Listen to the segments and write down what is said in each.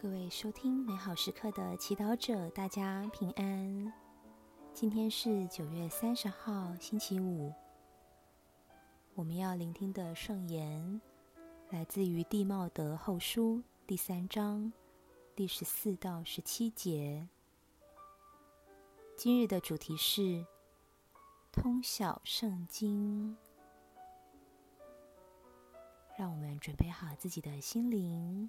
各位收听美好时刻的祈祷者，大家平安。今天是九月三十号，星期五。我们要聆听的圣言来自于《地茂德后书》第三章第十四到十七节。今日的主题是通晓圣经。让我们准备好自己的心灵，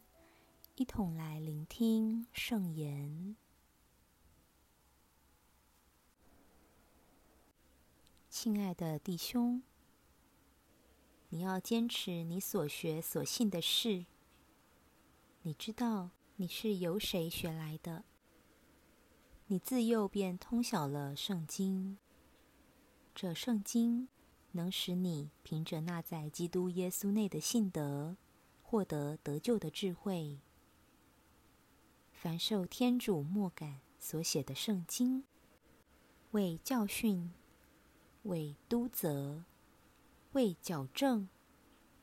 一同来聆听圣言。亲爱的弟兄，你要坚持你所学所信的事。你知道你是由谁学来的？你自幼便通晓了圣经。这圣经。能使你凭着那在基督耶稣内的信德，获得得救的智慧。凡受天主默感所写的圣经，为教训、为督责、为矫正、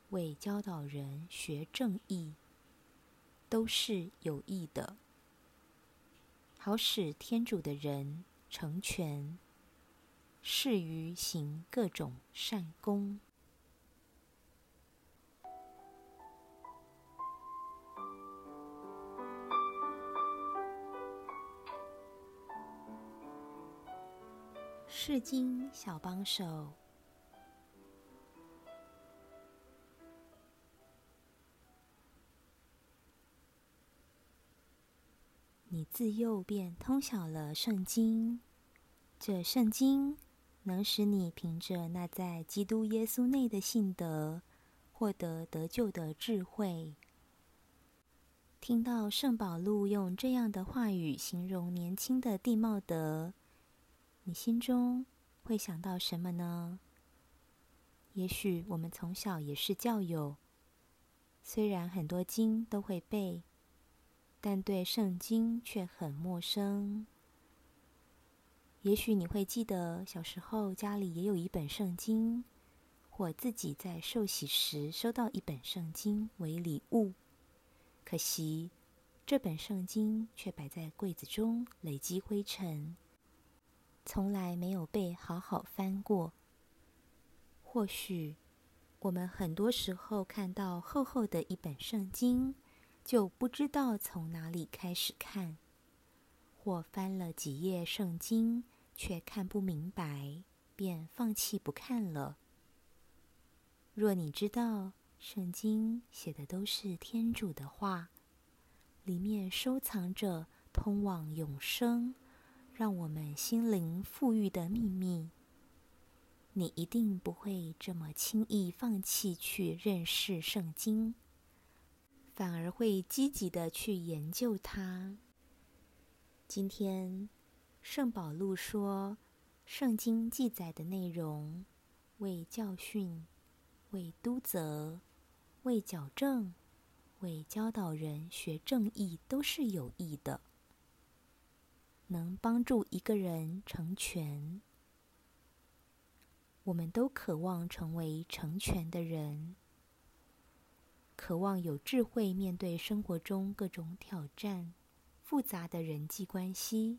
为教导人学正义，都是有益的，好使天主的人成全。适于行各种善功。世经小帮手，你自幼便通晓了圣经，这圣经。能使你凭着那在基督耶稣内的信德，获得得救的智慧。听到圣保禄用这样的话语形容年轻的地茂德，你心中会想到什么呢？也许我们从小也是教友，虽然很多经都会背，但对圣经却很陌生。也许你会记得，小时候家里也有一本圣经，或自己在受洗时收到一本圣经为礼物。可惜，这本圣经却摆在柜子中累积灰尘，从来没有被好好翻过。或许，我们很多时候看到厚厚的一本圣经，就不知道从哪里开始看，或翻了几页圣经。却看不明白，便放弃不看了。若你知道圣经写的都是天主的话，里面收藏着通往永生、让我们心灵富裕的秘密，你一定不会这么轻易放弃去认识圣经，反而会积极的去研究它。今天。圣保禄说：“圣经记载的内容，为教训、为督责、为矫正、为教导人学正义，都是有益的，能帮助一个人成全。我们都渴望成为成全的人，渴望有智慧面对生活中各种挑战、复杂的人际关系。”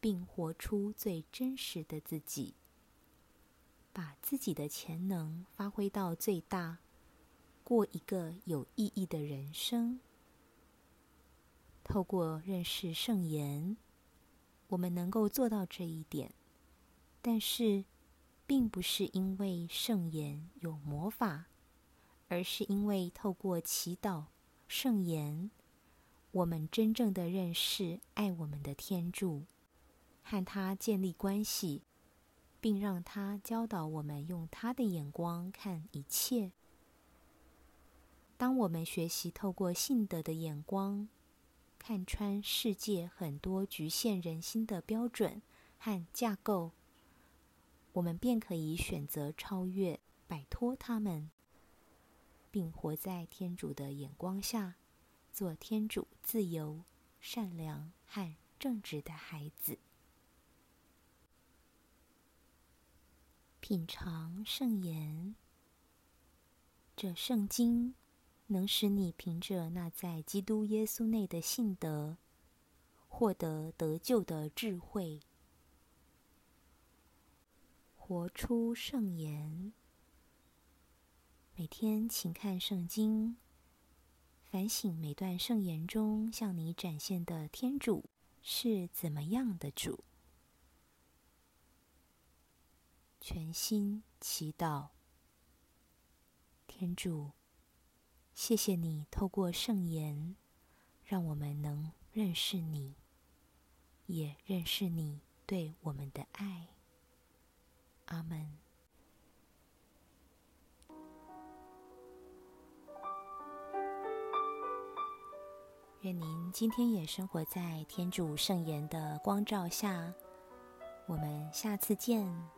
并活出最真实的自己，把自己的潜能发挥到最大，过一个有意义的人生。透过认识圣言，我们能够做到这一点。但是，并不是因为圣言有魔法，而是因为透过祈祷圣言，我们真正的认识爱我们的天主。和他建立关系，并让他教导我们用他的眼光看一切。当我们学习透过信德的眼光看穿世界很多局限人心的标准和架构，我们便可以选择超越、摆脱他们，并活在天主的眼光下，做天主自由、善良和正直的孩子。品尝圣言，这圣经能使你凭着那在基督耶稣内的信德，获得得救的智慧，活出圣言。每天请看圣经，反省每段圣言中向你展现的天主是怎么样的主。全心祈祷，天主。谢谢你透过圣言，让我们能认识你，也认识你对我们的爱。阿门。愿您今天也生活在天主圣言的光照下。我们下次见。